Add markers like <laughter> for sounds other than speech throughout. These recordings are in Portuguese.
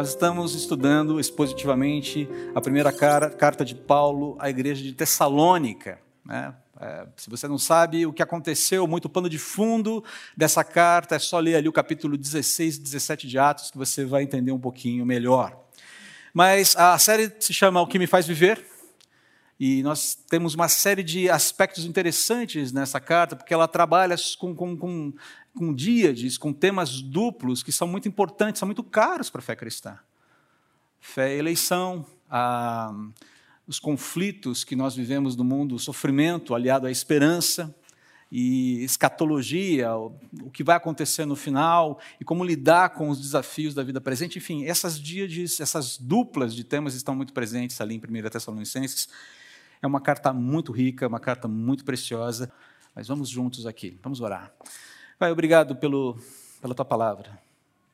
Nós estamos estudando expositivamente a primeira carta de Paulo à igreja de Tessalônica. Né? É, se você não sabe o que aconteceu, muito pano de fundo dessa carta, é só ler ali o capítulo 16 e 17 de Atos que você vai entender um pouquinho melhor. Mas a série se chama O que me faz viver. E nós temos uma série de aspectos interessantes nessa carta, porque ela trabalha com, com, com, com díades, com temas duplos que são muito importantes, são muito caros para a fé cristã. Fé e eleição, a os conflitos que nós vivemos no mundo, o sofrimento aliado à esperança e escatologia, o que vai acontecer no final e como lidar com os desafios da vida presente. Enfim, essas dias, essas duplas de temas estão muito presentes ali em 1 Tessalonicenses. É uma carta muito rica, uma carta muito preciosa, mas vamos juntos aqui, vamos orar. Pai, obrigado pelo, pela tua palavra,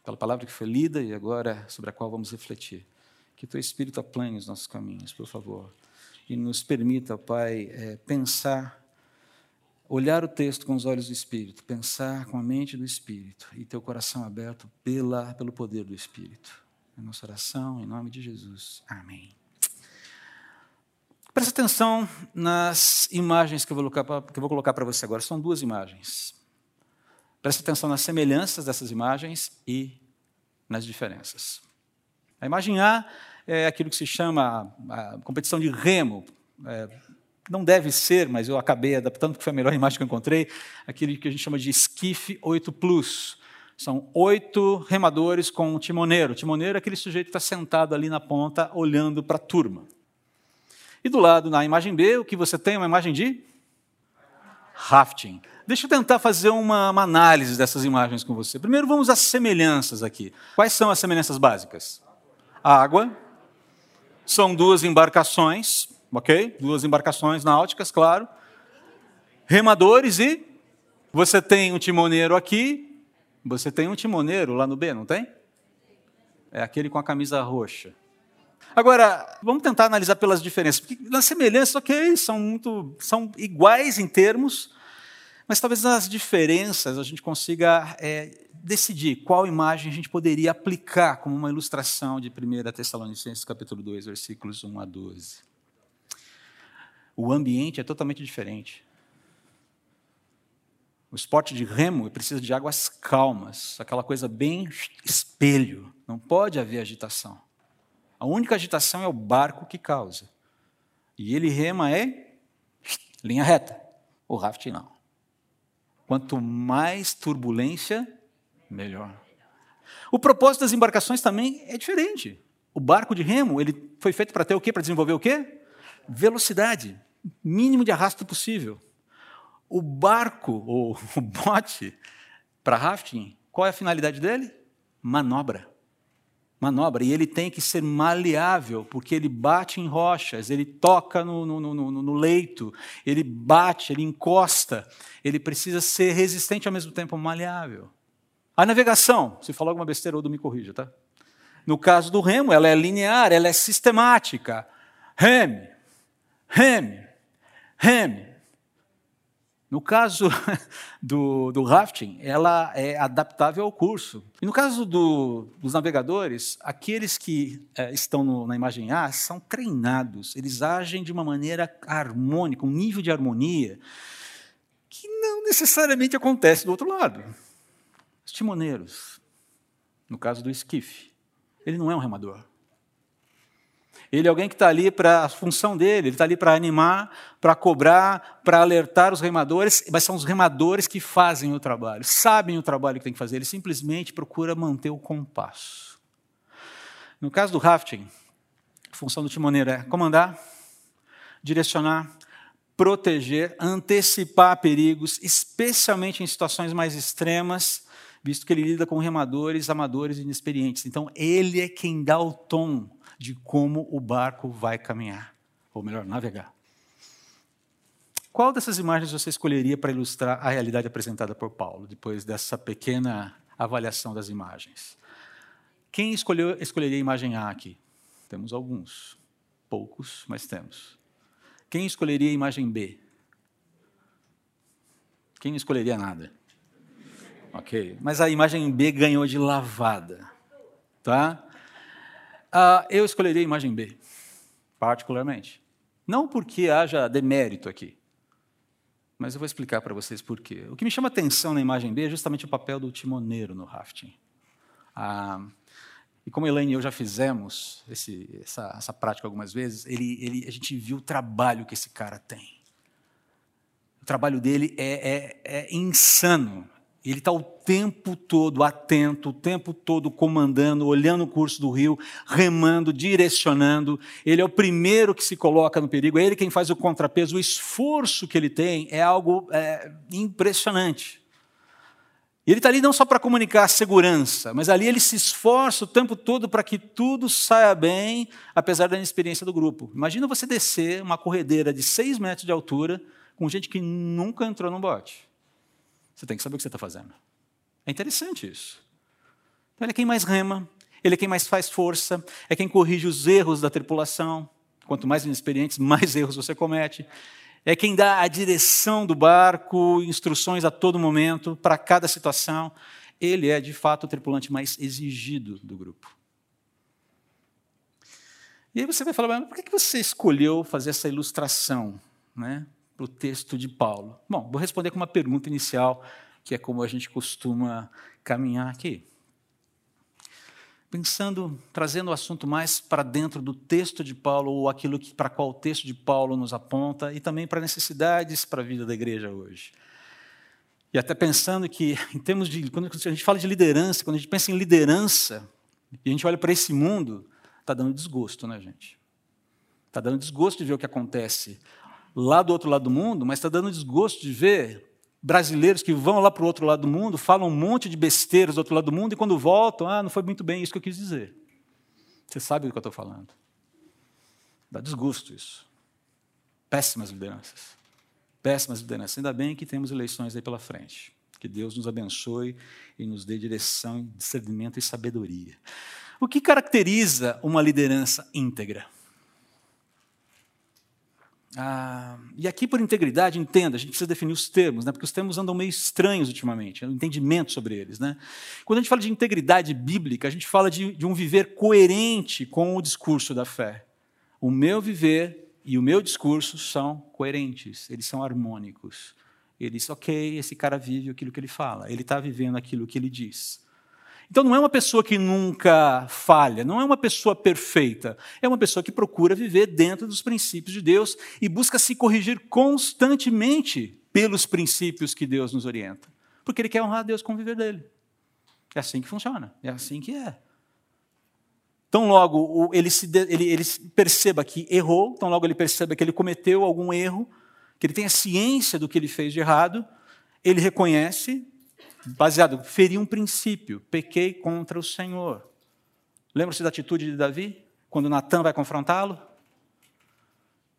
pela palavra que foi lida e agora sobre a qual vamos refletir. Que teu Espírito aplane os nossos caminhos, por favor. E nos permita, Pai, é, pensar, olhar o texto com os olhos do Espírito, pensar com a mente do Espírito e teu coração aberto pela, pelo poder do Espírito. É nossa oração, em nome de Jesus. Amém. Presta atenção nas imagens que eu vou colocar para você agora. São duas imagens. Presta atenção nas semelhanças dessas imagens e nas diferenças. A imagem A é aquilo que se chama a competição de remo. É, não deve ser, mas eu acabei adaptando, porque foi a melhor <laughs> imagem que eu encontrei, aquele que a gente chama de esquife 8 Plus. São oito remadores com um timoneiro. O timoneiro é aquele sujeito que está sentado ali na ponta, olhando para a turma. E do lado, na imagem B, o que você tem é uma imagem de rafting. Deixa eu tentar fazer uma, uma análise dessas imagens com você. Primeiro, vamos às semelhanças aqui. Quais são as semelhanças básicas? água, são duas embarcações, ok? Duas embarcações náuticas, claro. Remadores e você tem um timoneiro aqui, você tem um timoneiro lá no B, não tem? É aquele com a camisa roxa. Agora, vamos tentar analisar pelas diferenças, porque nas semelhanças, ok, são muito, são iguais em termos, mas talvez nas diferenças a gente consiga é, decidir qual imagem a gente poderia aplicar como uma ilustração de 1 Tessalonicenses capítulo 2, versículos 1 a 12. O ambiente é totalmente diferente. O esporte de remo precisa de águas calmas, aquela coisa bem espelho. Não pode haver agitação. A única agitação é o barco que causa. E ele rema é linha reta. O raft não. Quanto mais turbulência, melhor. O propósito das embarcações também é diferente. O barco de remo, ele foi feito para ter o quê? Para desenvolver o quê? Velocidade, mínimo de arrasto possível. O barco, ou <laughs> o bote, para rafting, qual é a finalidade dele? Manobra. Manobra. E ele tem que ser maleável, porque ele bate em rochas, ele toca no, no, no, no leito, ele bate, ele encosta. Ele precisa ser resistente ao mesmo tempo maleável. A navegação, se falar alguma besteira, ou me corrija, tá? No caso do remo, ela é linear, ela é sistemática. Reme, reme, reme. No caso <laughs> do, do, rafting, ela é adaptável ao curso. E no caso do, dos navegadores, aqueles que é, estão no, na imagem A são treinados, eles agem de uma maneira harmônica, um nível de harmonia que não necessariamente acontece do outro lado. Os timoneiros, no caso do esquife, ele não é um remador. Ele é alguém que está ali para a função dele, ele está ali para animar, para cobrar, para alertar os remadores, mas são os remadores que fazem o trabalho, sabem o trabalho que tem que fazer, ele simplesmente procura manter o compasso. No caso do rafting, a função do timoneiro é comandar, direcionar, proteger, antecipar perigos, especialmente em situações mais extremas visto que ele lida com remadores, amadores e inexperientes. Então, ele é quem dá o tom de como o barco vai caminhar, ou melhor, navegar. Qual dessas imagens você escolheria para ilustrar a realidade apresentada por Paulo, depois dessa pequena avaliação das imagens? Quem escolheu, escolheria a imagem A aqui? Temos alguns, poucos, mas temos. Quem escolheria a imagem B? Quem escolheria nada? Ok. Mas a imagem B ganhou de lavada. Tá? Ah, eu escolheria a imagem B, particularmente. Não porque haja demérito aqui, mas eu vou explicar para vocês por quê. O que me chama atenção na imagem B é justamente o papel do timoneiro no rafting. Ah, e como Elaine e eu já fizemos esse, essa, essa, prática algumas vezes, ele, ele, a gente viu o trabalho que esse cara tem. O trabalho dele é, é, é insano. Ele está o tempo todo atento, o tempo todo comandando, olhando o curso do rio, remando, direcionando. Ele é o primeiro que se coloca no perigo, é ele quem faz o contrapeso. O esforço que ele tem é algo é, impressionante. Ele está ali não só para comunicar segurança, mas ali ele se esforça o tempo todo para que tudo saia bem, apesar da inexperiência do grupo. Imagina você descer uma corredeira de seis metros de altura com gente que nunca entrou num bote. Você tem que saber o que você está fazendo. É interessante isso. Então, ele é quem mais rema, ele é quem mais faz força, é quem corrige os erros da tripulação. Quanto mais inexperientes, mais <laughs> erros você comete. É quem dá a direção do barco, instruções a todo momento, para cada situação. Ele é, de fato, o tripulante mais exigido do grupo. E aí você vai falar, mas por que você escolheu fazer essa ilustração? Né? Para o texto de Paulo? Bom, vou responder com uma pergunta inicial, que é como a gente costuma caminhar aqui. Pensando, trazendo o assunto mais para dentro do texto de Paulo, ou aquilo que, para qual o texto de Paulo nos aponta, e também para necessidades para a vida da igreja hoje. E até pensando que, em termos de. Quando a gente fala de liderança, quando a gente pensa em liderança, e a gente olha para esse mundo, está dando desgosto, né, gente? Está dando desgosto de ver o que acontece lá do outro lado do mundo, mas está dando desgosto de ver brasileiros que vão lá para o outro lado do mundo, falam um monte de besteiras do outro lado do mundo e quando voltam, ah, não foi muito bem isso que eu quis dizer. Você sabe do que eu estou falando. Dá desgosto isso. Péssimas lideranças. Péssimas lideranças. Ainda bem que temos eleições aí pela frente. Que Deus nos abençoe e nos dê direção, discernimento e sabedoria. O que caracteriza uma liderança íntegra? Ah, e aqui, por integridade, entenda, a gente precisa definir os termos, né, porque os termos andam meio estranhos ultimamente, o entendimento sobre eles. Né? Quando a gente fala de integridade bíblica, a gente fala de, de um viver coerente com o discurso da fé. O meu viver e o meu discurso são coerentes, eles são harmônicos. Ele diz, ok, esse cara vive aquilo que ele fala, ele está vivendo aquilo que ele diz. Então não é uma pessoa que nunca falha, não é uma pessoa perfeita, é uma pessoa que procura viver dentro dos princípios de Deus e busca se corrigir constantemente pelos princípios que Deus nos orienta, porque ele quer honrar Deus com o viver dele. É assim que funciona, é assim que é. Tão logo ele, se, ele, ele perceba que errou, tão logo ele perceba que ele cometeu algum erro, que ele tenha ciência do que ele fez de errado, ele reconhece, baseado, feri um princípio, pequei contra o Senhor. Lembra-se da atitude de Davi? Quando Natan vai confrontá-lo?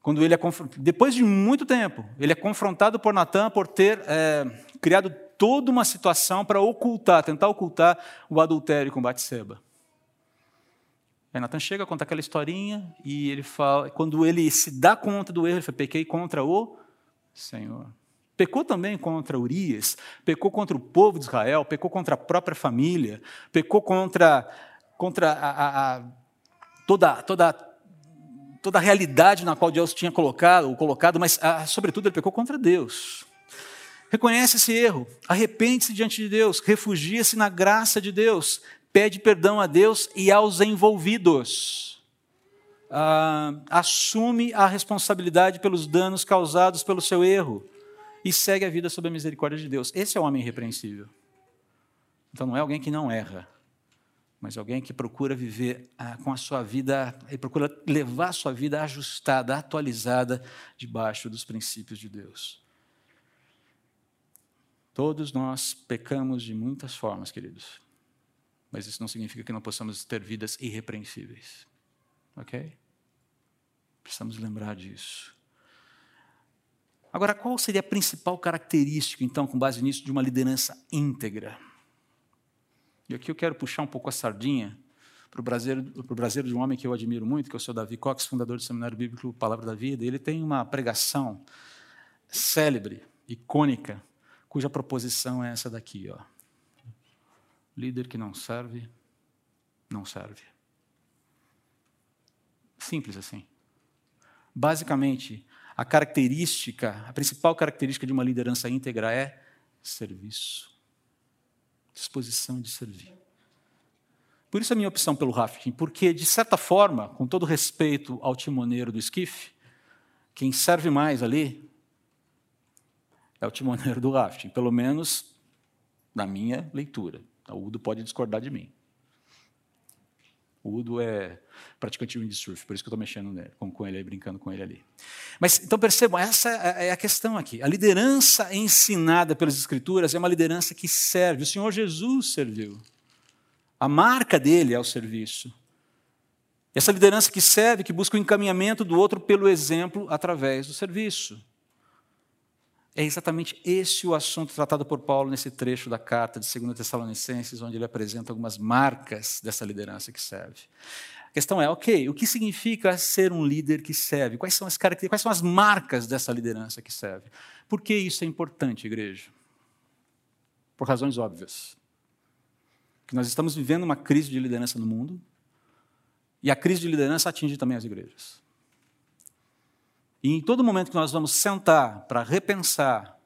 Quando ele é depois de muito tempo, ele é confrontado por Natan por ter é, criado toda uma situação para ocultar, tentar ocultar o adultério com Batseba. Aí Natan chega, conta aquela historinha e ele fala, quando ele se dá conta do erro, ele fala: pequei contra o Senhor. Pecou também contra Urias, pecou contra o povo de Israel, pecou contra a própria família, pecou contra, contra a, a, a, toda, toda, toda a realidade na qual Deus tinha colocado, colocado mas, sobretudo, ele pecou contra Deus. Reconhece esse erro, arrepende-se diante de Deus, refugia-se na graça de Deus, pede perdão a Deus e aos envolvidos. Ah, assume a responsabilidade pelos danos causados pelo seu erro e segue a vida sob a misericórdia de Deus. Esse é o homem irrepreensível. Então não é alguém que não erra, mas alguém que procura viver ah, com a sua vida, e procura levar a sua vida ajustada, atualizada, debaixo dos princípios de Deus. Todos nós pecamos de muitas formas, queridos. Mas isso não significa que não possamos ter vidas irrepreensíveis. Ok? Precisamos lembrar disso. Agora, qual seria a principal característica, então, com base nisso, de uma liderança íntegra? E aqui eu quero puxar um pouco a sardinha para o brasileiro, de um homem que eu admiro muito, que é o seu Davi Cox, fundador do Seminário Bíblico Palavra da Vida. Ele tem uma pregação célebre, icônica, cuja proposição é essa daqui. Ó. Líder que não serve, não serve. Simples assim. Basicamente, a característica, a principal característica de uma liderança íntegra é serviço. Disposição de servir. Por isso a minha opção pelo rafting, porque, de certa forma, com todo respeito ao timoneiro do esquife, quem serve mais ali é o timoneiro do rafting, pelo menos na minha leitura. O Udo pode discordar de mim. O Udo é praticante de windsurf, por isso que eu estou mexendo nele, com, com ele, brincando com ele ali. Mas então percebam, essa é, é a questão aqui. A liderança ensinada pelas Escrituras é uma liderança que serve. O Senhor Jesus serviu. A marca dele é o serviço. Essa liderança que serve, que busca o encaminhamento do outro pelo exemplo através do serviço. É exatamente esse o assunto tratado por Paulo nesse trecho da carta de 2 Tessalonicenses, onde ele apresenta algumas marcas dessa liderança que serve. A questão é, ok, o que significa ser um líder que serve? Quais são as características, quais são as marcas dessa liderança que serve? Por que isso é importante, igreja? Por razões óbvias. Que nós estamos vivendo uma crise de liderança no mundo, e a crise de liderança atinge também as igrejas. E em todo momento que nós vamos sentar para repensar,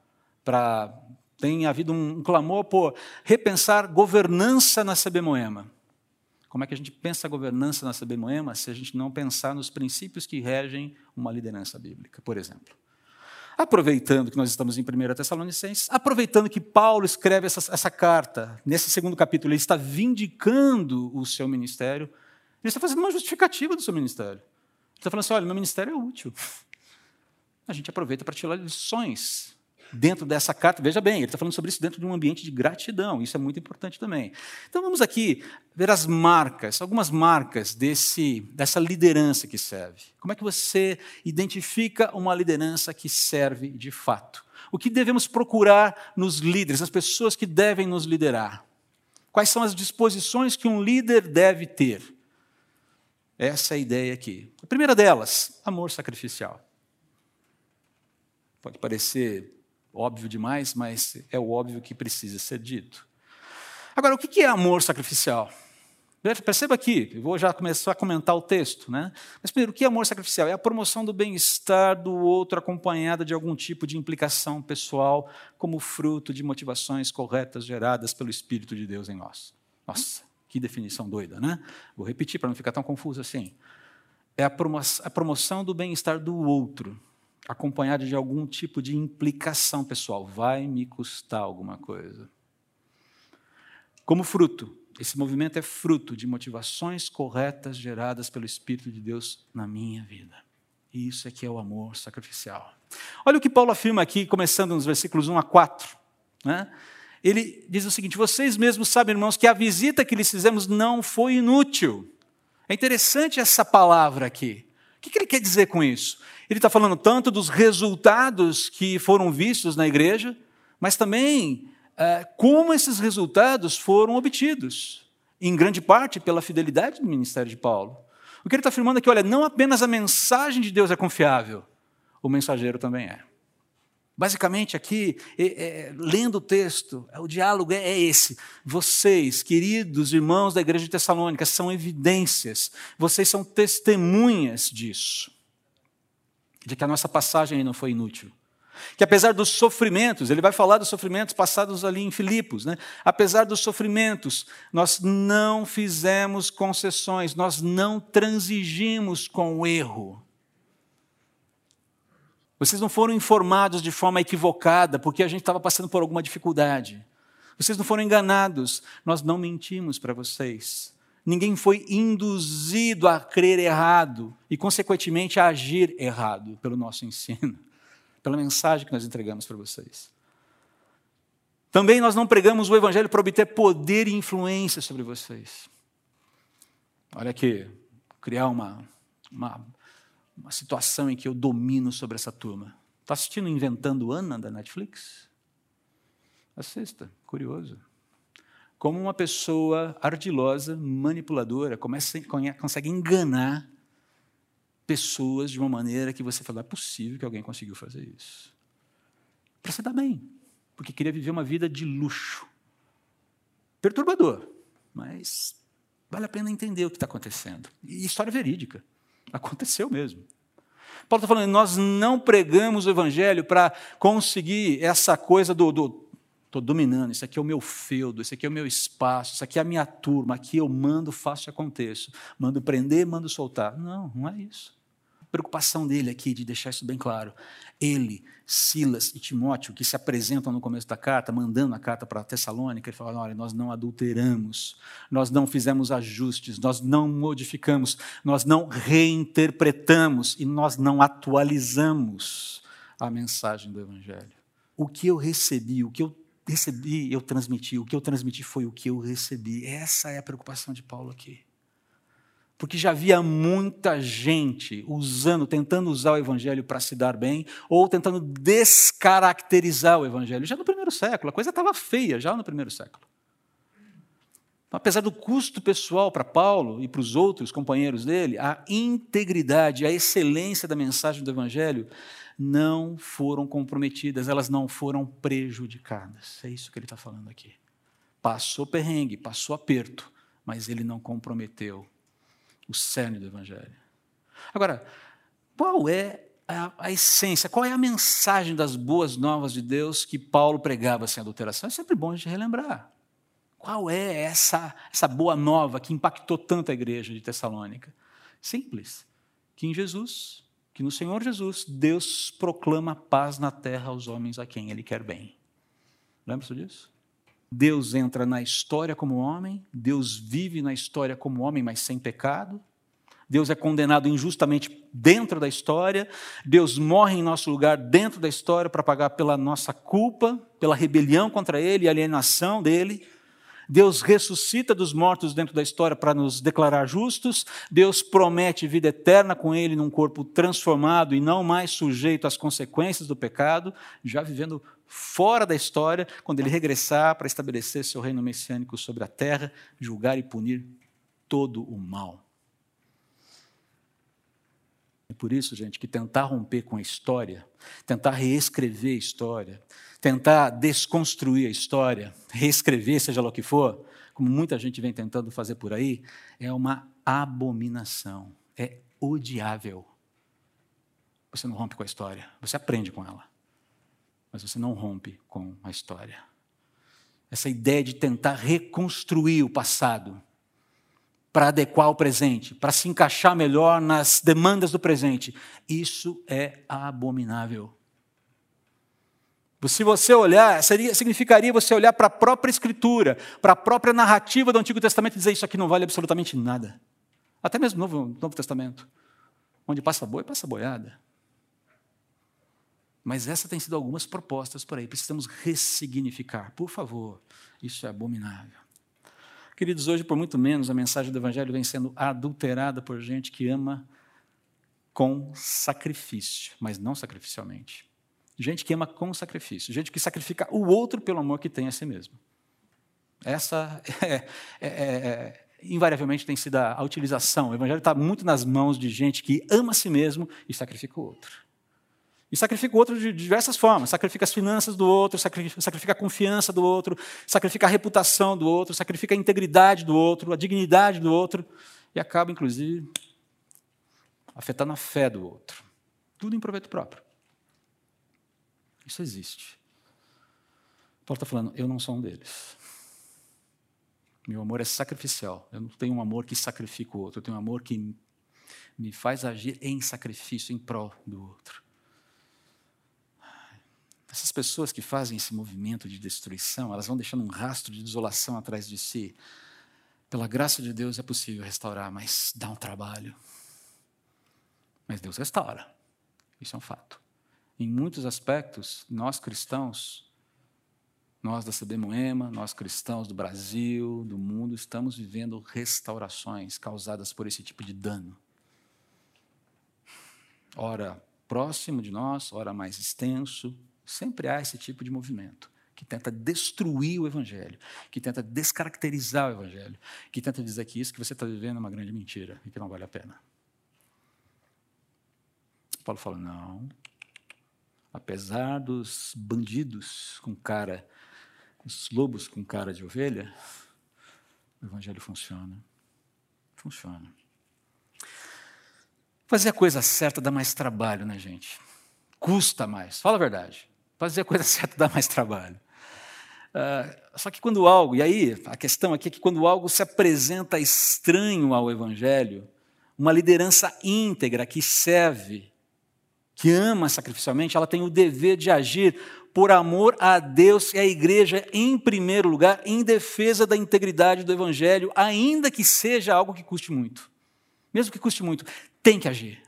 para tem havido um clamor por repensar governança na CB Moema. Como é que a gente pensa a governança na CB Moema se a gente não pensar nos princípios que regem uma liderança bíblica, por exemplo? Aproveitando que nós estamos em 1 Tessalonicenses, aproveitando que Paulo escreve essa, essa carta, nesse segundo capítulo, ele está vindicando o seu ministério, ele está fazendo uma justificativa do seu ministério. Ele está falando assim: olha, meu ministério é útil a gente aproveita para tirar lições dentro dessa carta. Veja bem, ele está falando sobre isso dentro de um ambiente de gratidão, isso é muito importante também. Então vamos aqui ver as marcas, algumas marcas desse, dessa liderança que serve. Como é que você identifica uma liderança que serve de fato? O que devemos procurar nos líderes, nas pessoas que devem nos liderar? Quais são as disposições que um líder deve ter? Essa é a ideia aqui. A primeira delas, amor sacrificial. Pode parecer óbvio demais, mas é o óbvio que precisa ser dito. Agora, o que é amor sacrificial? Perceba aqui, eu vou já começar a comentar o texto, né? Mas primeiro, o que é amor sacrificial? É a promoção do bem-estar do outro acompanhada de algum tipo de implicação pessoal, como fruto de motivações corretas geradas pelo Espírito de Deus em nós. Nossa, que definição doida, né? Vou repetir para não ficar tão confuso assim. É a promoção do bem-estar do outro, acompanhado de algum tipo de implicação pessoal. Vai me custar alguma coisa. Como fruto, esse movimento é fruto de motivações corretas geradas pelo Espírito de Deus na minha vida. E isso é que é o amor sacrificial. Olha o que Paulo afirma aqui, começando nos versículos 1 a 4. Né? Ele diz o seguinte: Vocês mesmos sabem, irmãos, que a visita que lhes fizemos não foi inútil. É interessante essa palavra aqui. O que ele quer dizer com isso? Ele está falando tanto dos resultados que foram vistos na igreja, mas também é, como esses resultados foram obtidos, em grande parte pela fidelidade do ministério de Paulo. O que ele está afirmando é que, olha, não apenas a mensagem de Deus é confiável, o mensageiro também é. Basicamente, aqui, é, é, lendo o texto, o diálogo é, é esse. Vocês, queridos irmãos da igreja de Tessalônica, são evidências, vocês são testemunhas disso de que a nossa passagem não foi inútil. Que apesar dos sofrimentos, ele vai falar dos sofrimentos passados ali em Filipos, né? apesar dos sofrimentos, nós não fizemos concessões, nós não transigimos com o erro. Vocês não foram informados de forma equivocada porque a gente estava passando por alguma dificuldade. Vocês não foram enganados, nós não mentimos para vocês. Ninguém foi induzido a crer errado e, consequentemente, a agir errado pelo nosso ensino, <laughs> pela mensagem que nós entregamos para vocês. Também nós não pregamos o Evangelho para obter poder e influência sobre vocês. Olha aqui, criar uma, uma, uma situação em que eu domino sobre essa turma. Está assistindo Inventando Ana da Netflix? Assista, curioso como uma pessoa ardilosa, manipuladora, começa, consegue enganar pessoas de uma maneira que você fala, é possível que alguém conseguiu fazer isso. Para você dar bem, porque queria viver uma vida de luxo. Perturbador, mas vale a pena entender o que está acontecendo. E história verídica. Aconteceu mesmo. Paulo está falando, nós não pregamos o evangelho para conseguir essa coisa do, do estou dominando, isso aqui é o meu feudo, isso aqui é o meu espaço, isso aqui é a minha turma, aqui eu mando, faço e aconteço. Mando prender, mando soltar. Não, não é isso. Preocupação dele aqui, de deixar isso bem claro, ele, Silas e Timóteo, que se apresentam no começo da carta, mandando a carta para Tessalônica, ele fala: olha, nós não adulteramos, nós não fizemos ajustes, nós não modificamos, nós não reinterpretamos e nós não atualizamos a mensagem do Evangelho. O que eu recebi, o que eu recebi, eu transmiti. O que eu transmiti foi o que eu recebi. Essa é a preocupação de Paulo aqui. Porque já havia muita gente usando, tentando usar o evangelho para se dar bem, ou tentando descaracterizar o evangelho. Já no primeiro século, a coisa estava feia, já no primeiro século. Apesar do custo pessoal para Paulo e para os outros companheiros dele, a integridade, a excelência da mensagem do evangelho não foram comprometidas, elas não foram prejudicadas. É isso que ele está falando aqui. Passou perrengue, passou aperto, mas ele não comprometeu o cerne do Evangelho. Agora, qual é a, a, essência, qual é a mensagem das boas novas de Deus que Paulo pregava sem adulteração? É sempre bom a gente relembrar. Qual é essa, essa boa nova que impactou tanto a igreja de Tessalônica? Simples. Que em Jesus que no Senhor Jesus, Deus proclama paz na terra aos homens a quem Ele quer bem. Lembra-se disso? Deus entra na história como homem, Deus vive na história como homem, mas sem pecado. Deus é condenado injustamente dentro da história, Deus morre em nosso lugar dentro da história para pagar pela nossa culpa, pela rebelião contra Ele e alienação dele. Deus ressuscita dos mortos dentro da história para nos declarar justos. Deus promete vida eterna com Ele num corpo transformado e não mais sujeito às consequências do pecado, já vivendo fora da história, quando Ele regressar para estabelecer seu reino messiânico sobre a terra, julgar e punir todo o mal. É por isso, gente, que tentar romper com a história, tentar reescrever a história, tentar desconstruir a história, reescrever, seja lá o que for, como muita gente vem tentando fazer por aí, é uma abominação, é odiável. Você não rompe com a história, você aprende com ela, mas você não rompe com a história. Essa ideia de tentar reconstruir o passado para adequar o presente, para se encaixar melhor nas demandas do presente, isso é abominável. Se você olhar, seria, significaria você olhar para a própria Escritura, para a própria narrativa do Antigo Testamento e dizer isso aqui não vale absolutamente nada. Até mesmo no Novo, Novo Testamento. Onde passa boi, passa boiada. Mas essa tem sido algumas propostas por aí. Precisamos ressignificar. Por favor, isso é abominável. Queridos, hoje, por muito menos, a mensagem do Evangelho vem sendo adulterada por gente que ama com sacrifício, mas não sacrificialmente. Gente que ama com sacrifício, gente que sacrifica o outro pelo amor que tem a si mesmo. Essa <laughs> é, é, é, é invariavelmente tem sido a, a utilização. O Evangelho está muito nas mãos de gente que ama a si mesmo e sacrifica o outro. E sacrifica o outro de diversas formas. Sacrifica as finanças do outro, sacrifica, a confiança do outro, sacrifica a reputação do outro, sacrifica a integridade do outro, a dignidade do outro, e acaba, inclusive, afetando a fé do outro. Tudo em proveito próprio. Isso existe. Paulo está falando, eu não sou um deles. Meu amor é sacrificial. Eu não tenho um amor que sacrifica o outro. Eu tenho um amor que me faz agir em sacrifício, em prol do outro. Essas pessoas que fazem esse movimento de destruição, elas vão deixando um rastro de desolação atrás de si. Pela graça de Deus é possível restaurar, mas dá um trabalho. Mas Deus restaura. Isso é um fato. Em muitos aspectos, nós cristãos, nós da CB Moema, nós cristãos do Brasil, do mundo, estamos vivendo restaurações causadas por esse tipo de dano. Ora próximo de nós, ora mais extenso, sempre há esse tipo de movimento que tenta destruir o Evangelho, que tenta descaracterizar o Evangelho, que tenta dizer que isso que você está vivendo é uma grande mentira e que não vale a pena. Paulo fala: não, apesar dos bandidos com cara, os lobos com cara de ovelha, o evangelho funciona. Funciona. Fazer a coisa certa dá mais trabalho, né, gente? Custa mais. Fala a verdade. Fazer a coisa <laughs> certa dá mais trabalho. Uh, só que quando algo, e aí a questão aqui é que quando algo se apresenta estranho ao Evangelho, uma liderança íntegra que serve, que ama sacrificialmente, ela tem o dever de agir por amor a Deus e à igreja em primeiro lugar, em defesa da integridade do Evangelho, ainda que seja algo que custe muito. Mesmo que custe muito, tem que agir.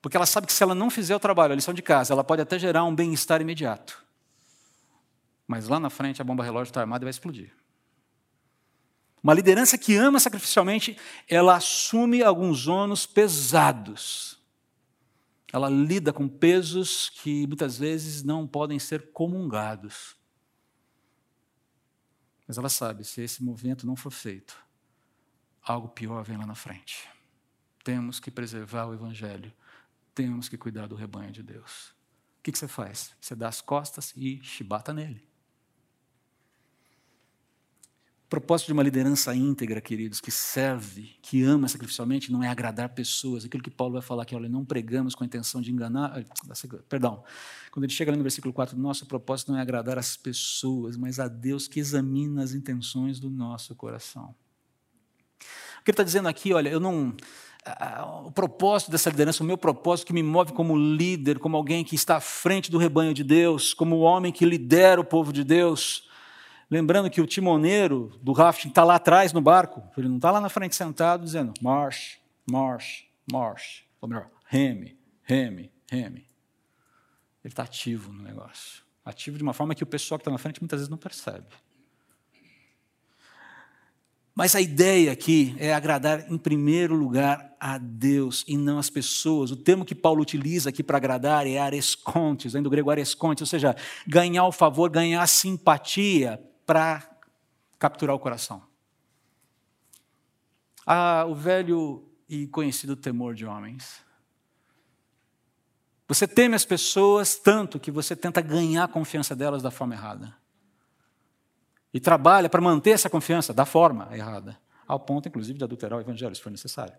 Porque ela sabe que se ela não fizer o trabalho, a lição de casa, ela pode até gerar um bem-estar imediato. Mas lá na frente a bomba relógio está armada e vai explodir. Uma liderança que ama sacrificialmente, ela assume alguns ônus pesados. Ela lida com pesos que muitas vezes não podem ser comungados. Mas ela sabe, se esse movimento não for feito, algo pior vem lá na frente. Temos que preservar o Evangelho, temos que cuidar do rebanho de Deus. O que, você faz? Você dá as costas e chibata nele. Propósito de uma liderança íntegra, queridos, que serve, que ama sacrificialmente, não é agradar pessoas. Aquilo que Paulo vai falar aqui, olha, não pregamos com a intenção de enganar. Perdão. Quando ele chega ali no versículo 4, nosso propósito não é agradar as pessoas, mas a Deus que examina as intenções do nosso coração. O que ele está dizendo aqui, olha, eu não. O propósito dessa liderança, o meu propósito que me move como líder, como alguém que está à frente do rebanho de Deus, como o homem que lidera o povo de Deus. Lembrando que o timoneiro do rafting está lá atrás no barco, ele não está lá na frente sentado dizendo march, march, march. Ou melhor, reme, reme, reme. Ele está ativo no negócio. Ativo de uma forma que o pessoal que está na frente muitas vezes não percebe. Mas a ideia aqui é agradar em primeiro lugar a Deus e não as pessoas. O termo que Paulo utiliza aqui para agradar é arescontes, vem do grego arescontes, ou seja, ganhar o favor, ganhar a simpatia para capturar o coração. Ah, o velho e conhecido temor de homens. Você teme as pessoas tanto que você tenta ganhar a confiança delas da forma errada e trabalha para manter essa confiança da forma errada, ao ponto, inclusive, de adulterar o evangelho, se for necessário.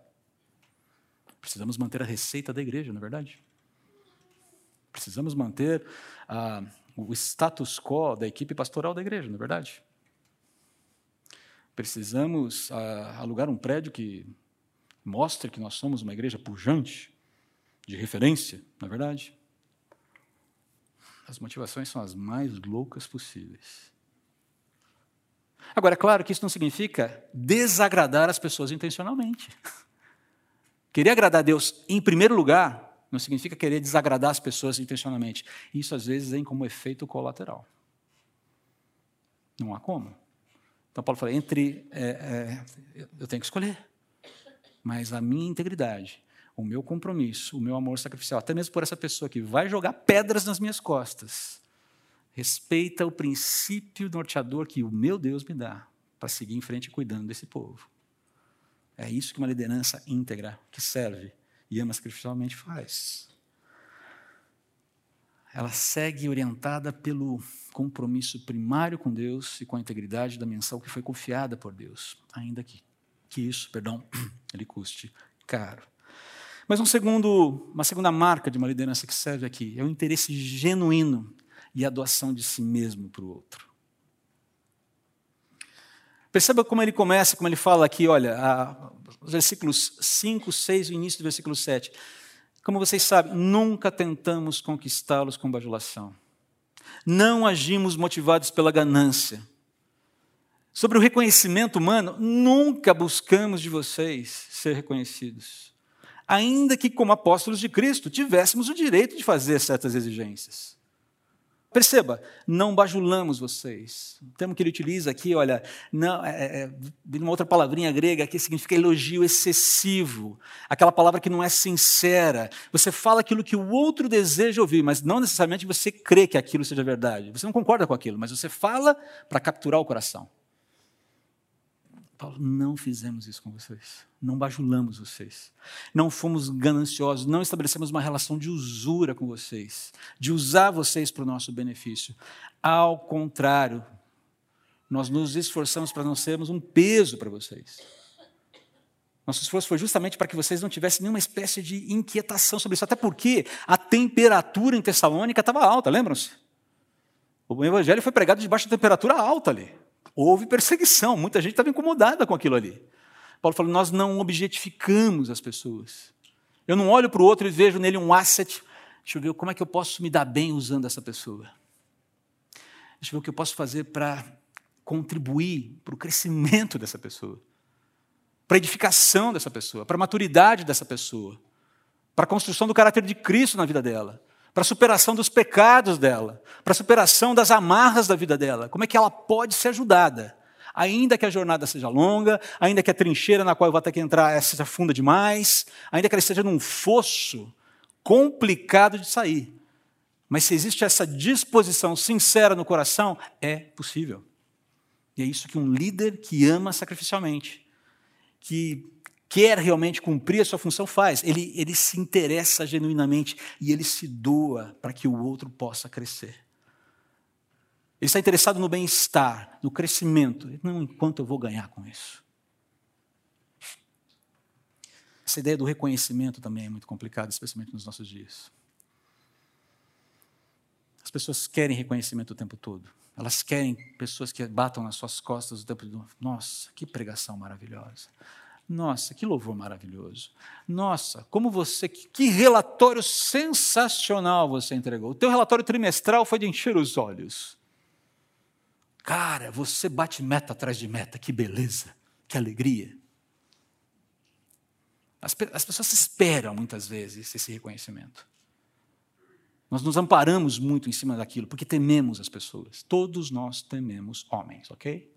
Precisamos manter a receita da igreja, não é verdade? Precisamos manter ah, o status quo da equipe pastoral da igreja, não é verdade? Precisamos ah, alugar um prédio que mostre que nós somos uma igreja pujante, de referência, não é verdade? As motivações são as mais loucas possíveis. Agora, é claro que isso não significa desagradar as pessoas intencionalmente. Querer agradar a Deus em primeiro lugar não significa querer desagradar as pessoas intencionalmente. Isso às vezes vem como efeito colateral. Não há como. Então Paulo fala: entre é, é, eu tenho que escolher, mas a minha integridade, o meu compromisso, o meu amor sacrificial, até mesmo por essa pessoa que vai jogar pedras nas minhas costas, respeita o princípio norteador que o meu Deus me dá para seguir em frente cuidando desse povo. É isso que uma liderança íntegra, que serve e ama sacrificialmente, faz. Ela segue orientada pelo compromisso primário com Deus e com a integridade da menção que foi confiada por Deus, ainda que, que isso, perdão, <clears throat> lhe custe caro. Mas um segundo, uma segunda marca de uma liderança que serve aqui é o interesse genuíno e a doação de si mesmo para o outro. Perceba como ele começa, como ele fala aqui, olha, a, os versículos 5, 6 e o início do versículo 7. Como vocês sabem, nunca tentamos conquistá-los com bajulação. Não agimos motivados pela ganância. Sobre o reconhecimento humano, nunca buscamos de vocês ser reconhecidos. Ainda que, como apóstolos de Cristo, tivéssemos o direito de fazer certas exigências. Perceba, não bajulamos vocês. O termo que ele utiliza aqui, olha, não, é, é, uma outra palavrinha grega que significa elogio excessivo, aquela palavra que não é sincera. Você fala aquilo que o outro deseja ouvir, mas não necessariamente você crê que aquilo seja verdade. Você não concorda com aquilo, mas você fala para capturar o coração. Paulo, não fizemos isso com vocês. Não bajulamos vocês. Não fomos gananciosos. Não estabelecemos uma relação de usura com vocês. De usar vocês para o nosso benefício. Ao contrário, nós nos esforçamos para não sermos um peso para vocês. Nosso esforço foi justamente para que vocês não tivessem nenhuma espécie de inquietação sobre isso, até porque a temperatura em Tessalônica estava alta, lembram-se? O evangelho foi pregado debaixo da temperatura alta ali. Houve perseguição, muita gente estava incomodada com aquilo ali. Paulo falou: nós não objetificamos as pessoas. Eu não olho para o outro e vejo nele um asset. Deixa eu ver como é que eu posso me dar bem usando essa pessoa. Deixa eu ver o que eu posso fazer para contribuir para o crescimento dessa pessoa para a edificação dessa pessoa, para a maturidade dessa pessoa, para a construção do caráter de Cristo na vida dela, para a superação dos pecados dela, para a superação das amarras da vida dela. Como é que ela pode ser ajudada? Ainda que a jornada seja longa, ainda que a trincheira na qual eu vou ter que entrar seja funda demais, ainda que ela esteja num fosso complicado de sair. Mas se existe essa disposição sincera no coração, é possível. E é isso que um líder que ama sacrificialmente que quer realmente cumprir a sua função faz. Ele, ele se interessa genuinamente e ele se doa para que o outro possa crescer. Ele está interessado no bem-estar, no crescimento, não enquanto eu vou ganhar com isso. Essa ideia do reconhecimento também é muito complicada, especialmente nos nossos dias. As pessoas querem reconhecimento o tempo todo. Elas querem pessoas que batam nas suas costas o tempo todo. Nossa, que pregação maravilhosa. Nossa, que louvor maravilhoso. Nossa, como você, que relatório sensacional você entregou. O teu relatório trimestral foi de encher os olhos. Cara, você bate meta atrás de meta, que beleza, que alegria. As, as pessoas esperam muitas vezes esse reconhecimento. Nós nos amparamos muito em cima daquilo, porque tememos as pessoas. Todos nós tememos homens, ok?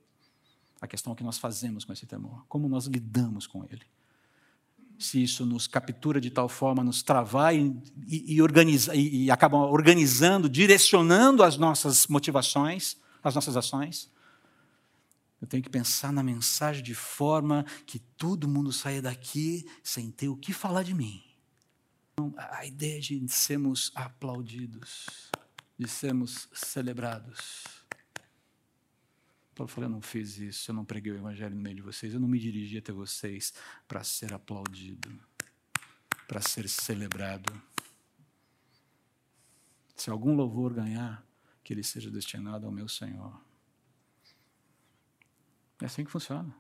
A questão é o que nós fazemos com esse temor, como nós lidamos com ele. Se isso nos captura de tal forma, nos travar e, e, e, organiza, e, e acaba organizando, direcionando as nossas motivações, as nossas ações, eu tenho que pensar na mensagem de forma que todo mundo saia daqui sem ter o que falar de mim. A ideia de sermos aplaudidos, de sermos celebrados. Paulo falou: Eu não fiz isso, eu não preguei o evangelho no meio de vocês, eu não me dirigi até vocês para ser aplaudido, para ser celebrado. Se algum louvor ganhar, que ele seja destinado ao meu Senhor. É assim que funciona.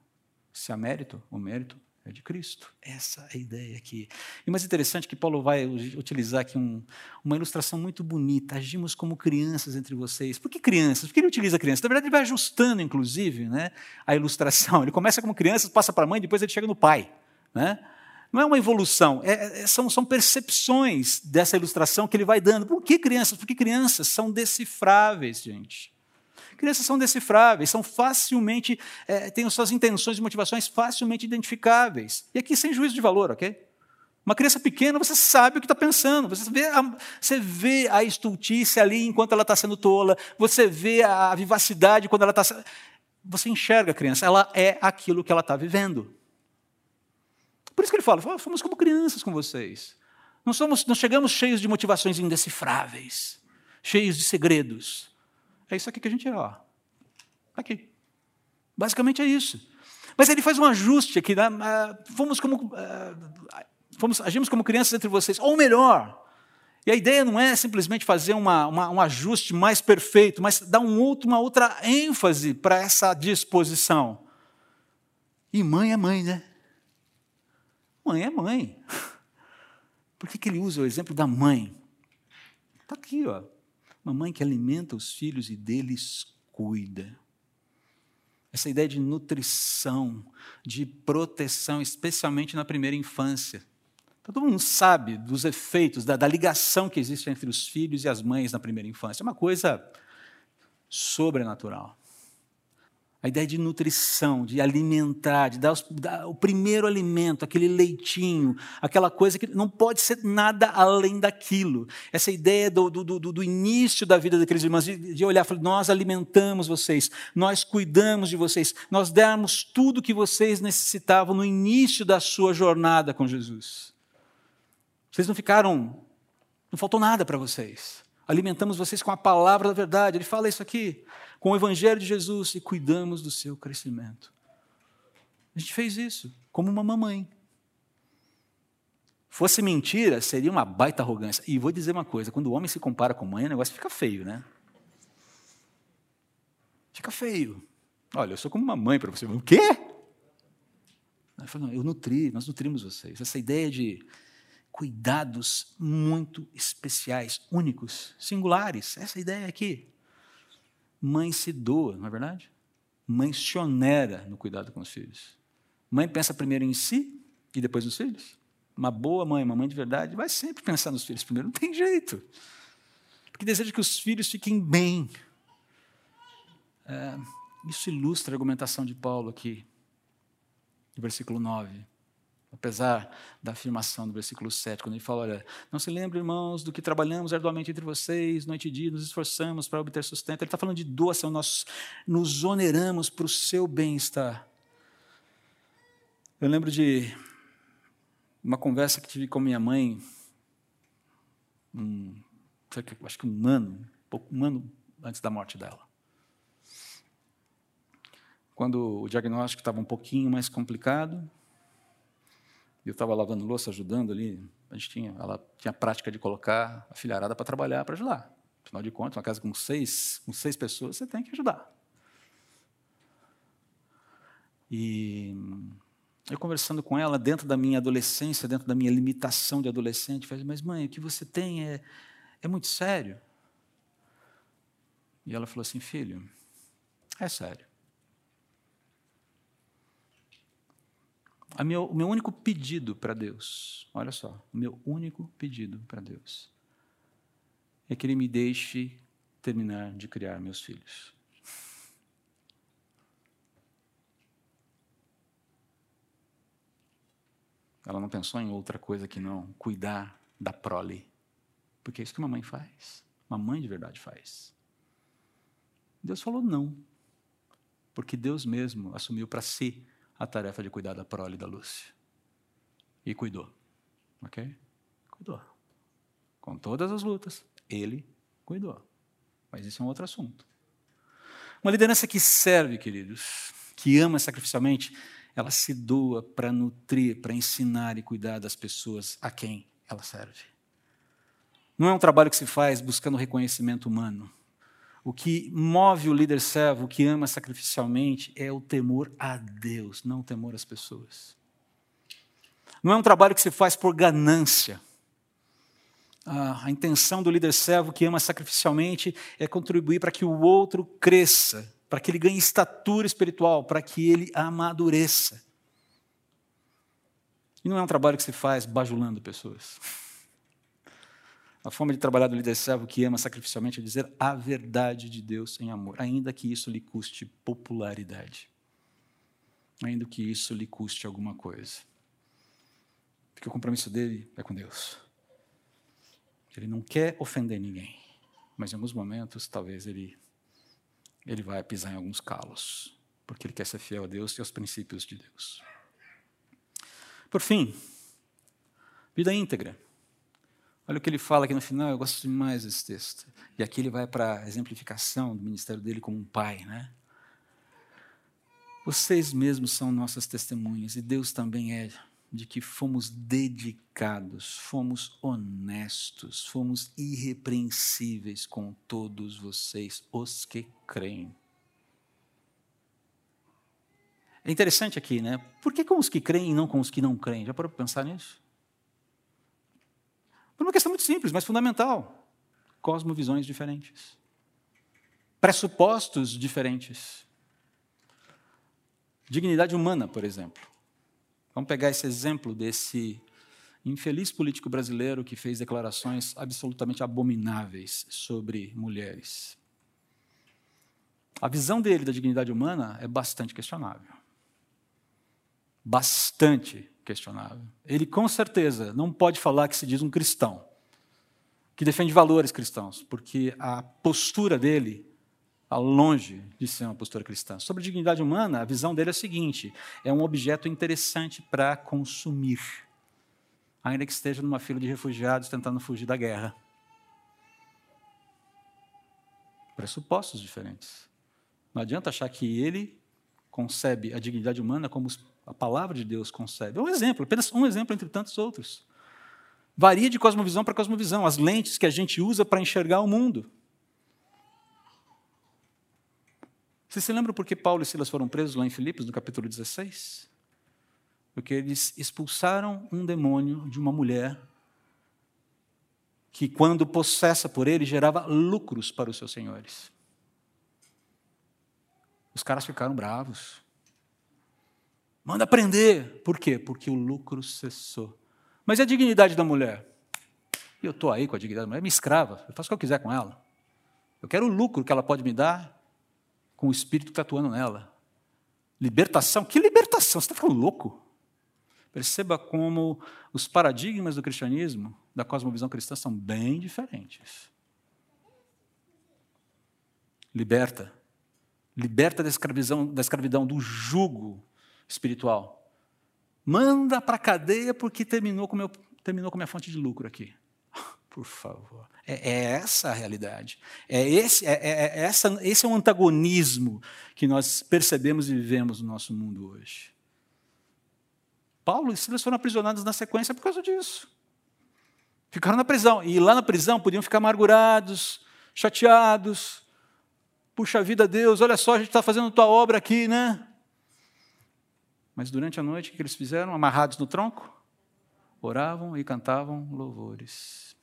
Se há mérito, o mérito é de Cristo. Essa é a ideia aqui. E mais interessante que Paulo vai utilizar aqui um, uma ilustração muito bonita. Agimos como crianças entre vocês. Por que crianças? Por que ele utiliza crianças? Na verdade, ele vai ajustando, inclusive, né, a ilustração. Ele começa como criança, passa para a mãe, depois ele chega no pai. Né? Não é uma evolução, é, é, são, são percepções dessa ilustração que ele vai dando. Por que crianças? Porque crianças são decifráveis, gente. Crianças são decifráveis, são facilmente, é, têm suas intenções e motivações facilmente identificáveis. E aqui sem juízo de valor, ok? Uma criança pequena, você sabe o que está pensando, você vê, a, você vê a estultice ali enquanto ela está sendo tola, você vê a vivacidade quando ela está. Você enxerga a criança, ela é aquilo que ela está vivendo. Por isso que ele fala: fomos como crianças com vocês. Nós, somos, nós chegamos cheios de motivações indecifráveis, cheios de segredos. É isso aqui que a gente é, ó. Aqui. Basicamente é isso. Mas ele faz um ajuste aqui. Né? Ah, fomos como, ah, fomos, agimos como crianças entre vocês. Ou melhor, e a ideia não é simplesmente fazer uma, uma, um ajuste mais perfeito, mas dar um outro, uma outra ênfase para essa disposição. E mãe é mãe, né? Mãe é mãe. <laughs> Por que, que ele usa o exemplo da mãe? Está aqui, ó. Uma mãe que alimenta os filhos e deles cuida. Essa ideia de nutrição, de proteção, especialmente na primeira infância. Todo mundo sabe dos efeitos, da, da ligação que existe entre os filhos e as mães na primeira infância. É uma coisa sobrenatural. A ideia de nutrição, de alimentar, de dar, os, dar, o primeiro alimento, aquele leitinho, aquela coisa que não pode ser nada além daquilo. Essa ideia do, do, do, do início da vida daqueles irmãos, de, de olhar e falar: nós alimentamos vocês, nós cuidamos de vocês, nós demos tudo que vocês necessitavam no início da sua jornada com Jesus. Vocês não ficaram, não faltou nada para vocês. Alimentamos vocês com a palavra da verdade. Ele fala isso aqui com o Evangelho de Jesus e cuidamos do seu crescimento. A gente fez isso, como uma mamãe. Fosse mentira, seria uma baita arrogância. E vou dizer uma coisa: quando o homem se compara com mãe, o negócio fica feio, né? Fica feio. Olha, eu sou como uma mãe para você. O quê? Eu, falo, eu nutri, nós nutrimos vocês. Essa ideia de cuidados muito especiais, únicos, singulares. Essa ideia aqui. Mãe se doa, não é verdade? Mãe se onera no cuidado com os filhos. Mãe pensa primeiro em si e depois nos filhos. Uma boa mãe, uma mãe de verdade, vai sempre pensar nos filhos primeiro, não tem jeito. Porque deseja que os filhos fiquem bem. É, isso ilustra a argumentação de Paulo aqui, no versículo 9. Apesar da afirmação do versículo 7, quando ele fala: Olha, não se lembre, irmãos, do que trabalhamos arduamente entre vocês, noite e dia, nos esforçamos para obter sustento. Ele está falando de doação, nós nos oneramos para o seu bem-estar. Eu lembro de uma conversa que tive com minha mãe, um, acho que um ano, um ano antes da morte dela. Quando o diagnóstico estava um pouquinho mais complicado, eu estava lavando louça, ajudando ali, a gente tinha, ela tinha a prática de colocar a filharada para trabalhar, para ajudar. Afinal de contas, uma casa com seis, com seis pessoas, você tem que ajudar. E eu conversando com ela, dentro da minha adolescência, dentro da minha limitação de adolescente, falei, mas mãe, o que você tem é, é muito sério. E ela falou assim, filho, é sério. Meu, o meu único pedido para Deus, olha só, o meu único pedido para Deus é que Ele me deixe terminar de criar meus filhos. Ela não pensou em outra coisa que não cuidar da prole. Porque é isso que uma mãe faz. Uma mãe de verdade faz. Deus falou não. Porque Deus mesmo assumiu para si a tarefa de cuidar da prole da Lúcia. E cuidou. Ok? Cuidou. Com todas as lutas, ele cuidou. Mas isso é um outro assunto. Uma liderança que serve, queridos, que ama sacrificialmente, ela se doa para nutrir, para ensinar e cuidar das pessoas a quem ela serve. Não é um trabalho que se faz buscando reconhecimento humano. O que move o líder servo, o que ama sacrificialmente, é o temor a Deus, não o temor às pessoas. Não é um trabalho que se faz por ganância. A, intenção do líder servo que ama sacrificialmente é contribuir para que o outro cresça, para que ele ganhe estatura espiritual, para que ele amadureça. E não é um trabalho que se faz bajulando pessoas. <laughs> A forma de trabalhar do líder servo que ama sacrificialmente é dizer a verdade de Deus em amor, ainda que isso lhe custe popularidade, ainda que isso lhe custe alguma coisa. Porque o compromisso dele é com Deus. Ele não quer ofender ninguém, mas em alguns momentos talvez ele ele vai pisar em alguns calos, porque ele quer ser fiel a Deus e aos princípios de Deus. Por fim, vida íntegra. Olha o que ele fala aqui no final, eu gosto demais desse texto. E aqui ele vai para a exemplificação do ministério dele como um pai, né? Vocês mesmos são nossas testemunhas e Deus também é de que fomos dedicados, fomos honestos, fomos irrepreensíveis com todos vocês, os que creem. É interessante aqui, né? Por que com os que creem e não com os que não creem? Já parou para pensar nisso? Por uma questão muito simples, mas fundamental. Cosmovisões diferentes. Pressupostos diferentes. Dignidade humana, por exemplo. Vamos pegar esse exemplo desse infeliz político brasileiro que fez declarações absolutamente abomináveis sobre mulheres. A visão dele da dignidade humana é bastante questionável. Bastante questionável. Ele, com certeza, não pode falar que se diz um cristão, que defende valores cristãos, porque a postura dele Está longe de ser uma postura cristã. Sobre dignidade humana, a visão dele é a seguinte: é um objeto interessante para consumir, ainda que esteja numa fila de refugiados tentando fugir da guerra. Pressupostos diferentes. Não adianta achar que ele concebe a dignidade humana como a palavra de Deus concebe. É um exemplo, apenas um exemplo entre tantos outros. Varia de cosmovisão para cosmovisão, as lentes que a gente usa para enxergar o mundo. Você se lembra por que Paulo e Silas foram presos lá em Filipos, no capítulo 16? Porque eles expulsaram um demônio de uma mulher que, quando possessa por ele, gerava lucros para os seus senhores. Os caras ficaram bravos. Manda prender. Por quê? Porque o lucro cessou. Mas e a dignidade da mulher? Eu estou aí com a dignidade da mulher, me escrava, eu faço o que eu quiser com ela. Eu quero o lucro que ela pode me dar com o espírito que está atuando nela. Libertação? Que libertação? Você está ficando louco? Perceba como os paradigmas do cristianismo, da cosmovisão cristã, são bem diferentes. Liberta. Liberta da escravidão, da escravidão, do jugo espiritual. Manda para a cadeia porque terminou com, meu, terminou com minha fonte de lucro aqui. <laughs> Por favor. É, é essa a realidade. É esse, é, é, é, essa, esse é um antagonismo que nós percebemos e vivemos no nosso mundo hoje. Paulo e Silas foram aprisionados na sequência por causa disso. Ficaram na prisão. E lá na prisão podiam ficar amargurados, chateados. Puxa vida, Deus, olha só, a gente está fazendo tua obra aqui, né? Mas durante a noite, o que eles fizeram? Amarrados no tronco? Oravam e cantavam louvores.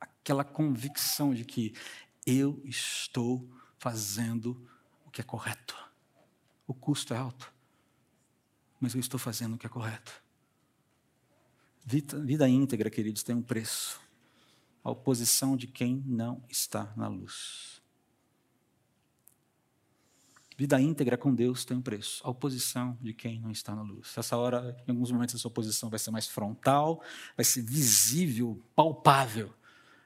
Aquela convicção de que eu estou fazendo o que é correto. O custo é alto mas eu estou fazendo o que é correto. Vida, vida íntegra, queridos, tem um preço. A oposição de quem não está na luz. Vida íntegra com Deus tem um preço. A oposição de quem não está na luz. Essa hora, em alguns momentos, essa oposição vai ser mais frontal, vai ser visível, palpável.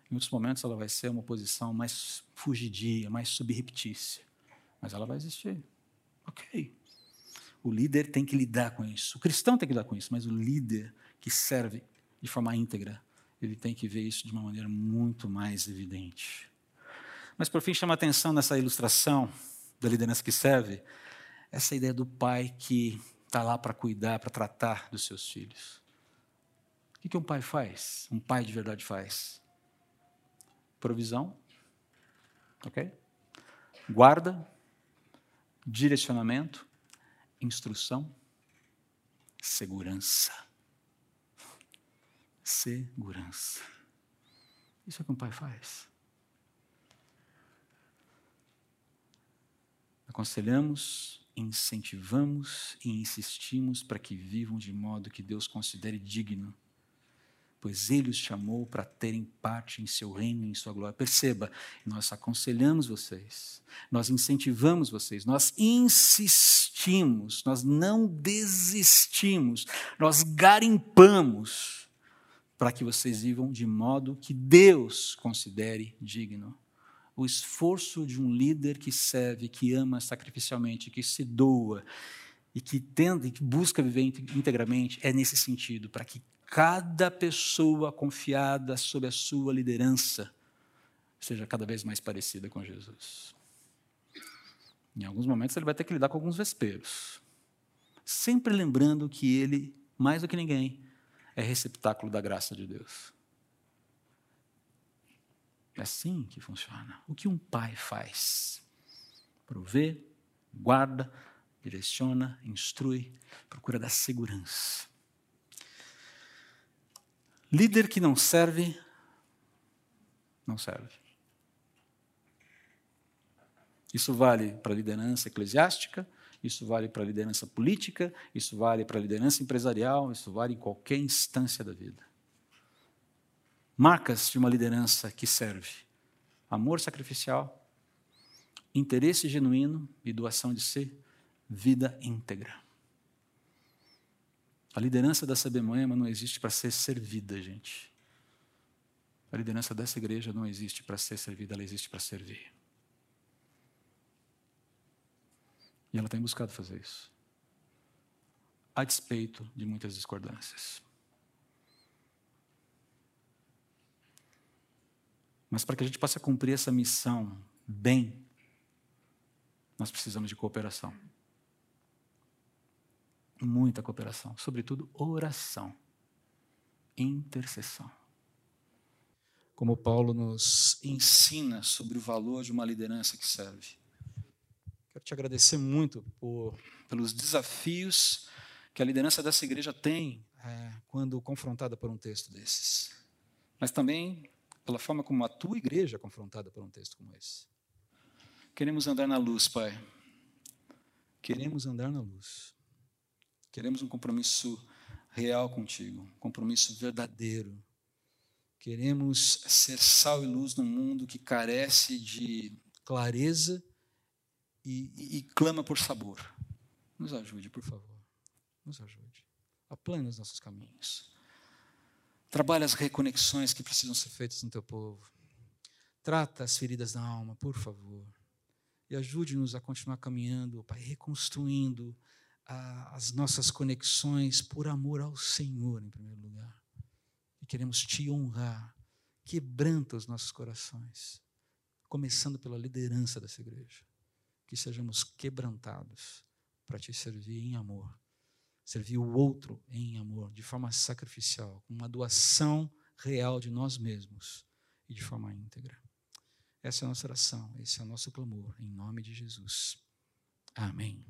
Em outros momentos, ela vai ser uma oposição mais fugidia, mais subreptícia. Mas ela vai existir. Ok. O líder tem que lidar com isso. O cristão tem que lidar com isso, mas o líder que serve de forma íntegra, ele tem que ver isso de uma maneira muito mais evidente. Mas, por fim, chama atenção nessa ilustração da liderança que serve, essa ideia do pai que está lá para cuidar, para tratar dos seus filhos. O que um pai faz? Um pai de verdade faz? Provisão, ok? Guarda, direcionamento, instrução, segurança. Segurança. Isso é o que um pai faz. Aconselhamos, incentivamos e insistimos para que vivam de modo que Deus considere digno pois ele os chamou para terem parte em seu reino e em sua glória. Perceba, nós aconselhamos vocês, nós incentivamos vocês, nós insistimos, nós não desistimos, nós garimpamos para que vocês vivam de modo que Deus considere digno. O esforço de um líder que serve, que ama sacrificialmente, que se doa e que tenta, que busca viver integramente, é nesse sentido, para que cada pessoa confiada sob a sua liderança seja cada vez mais parecida com Jesus. Em alguns momentos ele vai ter que lidar com alguns vesperos, sempre lembrando que ele, mais do que ninguém, é receptáculo da graça de Deus. É assim que funciona. O que um pai faz? Provê, guarda, direciona, instrui, procura dar segurança. Líder que não serve, não serve. Isso vale para a liderança eclesiástica, isso vale para a liderança política, isso vale para a liderança empresarial, isso vale em qualquer instância da vida. Marcas de uma liderança que serve: amor sacrificial, interesse genuíno e doação de si, vida íntegra. A liderança CB Moema não existe para ser servida, gente. A liderança dessa igreja não existe para ser servida, ela existe para servir. E ela tem buscado fazer isso. A despeito de muitas discordâncias. Mas para que a gente possa cumprir essa missão bem, nós precisamos de cooperação. Muita cooperação, sobretudo oração, intercessão. Como Paulo nos ensina sobre o valor de uma liderança que serve. Quero te agradecer muito por, pelos desafios que a liderança dessa igreja tem é, quando confrontada por um texto desses. Mas também pela forma como a tua igreja é confrontada por um texto como esse. Queremos andar na luz, Pai. Queremos andar na luz. Queremos um compromisso real contigo, um compromisso verdadeiro. Queremos ser sal e luz num mundo que carece de clareza e, e, e clama por sabor. Nos ajude, por favor. Nos ajude. Aplane os nossos caminhos. Trabalhe as reconexões que precisam ser feitas no teu povo. Trata as feridas da alma, por favor. E ajude-nos a continuar caminhando, Pai, reconstruindo a, as nossas conexões por amor ao Senhor, em primeiro lugar. E queremos te honrar. Quebranta os nossos corações, começando pela liderança dessa igreja. Que sejamos quebrantados para te servir em amor servir o outro em amor, de forma sacrificial, com uma doação real de nós mesmos e de forma íntegra. Essa é a nossa oração, esse é o nosso clamor, em nome de Jesus. Amém.